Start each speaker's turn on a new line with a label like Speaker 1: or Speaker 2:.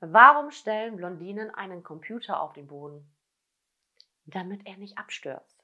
Speaker 1: Warum stellen Blondinen einen Computer auf den Boden? Damit er nicht abstürzt.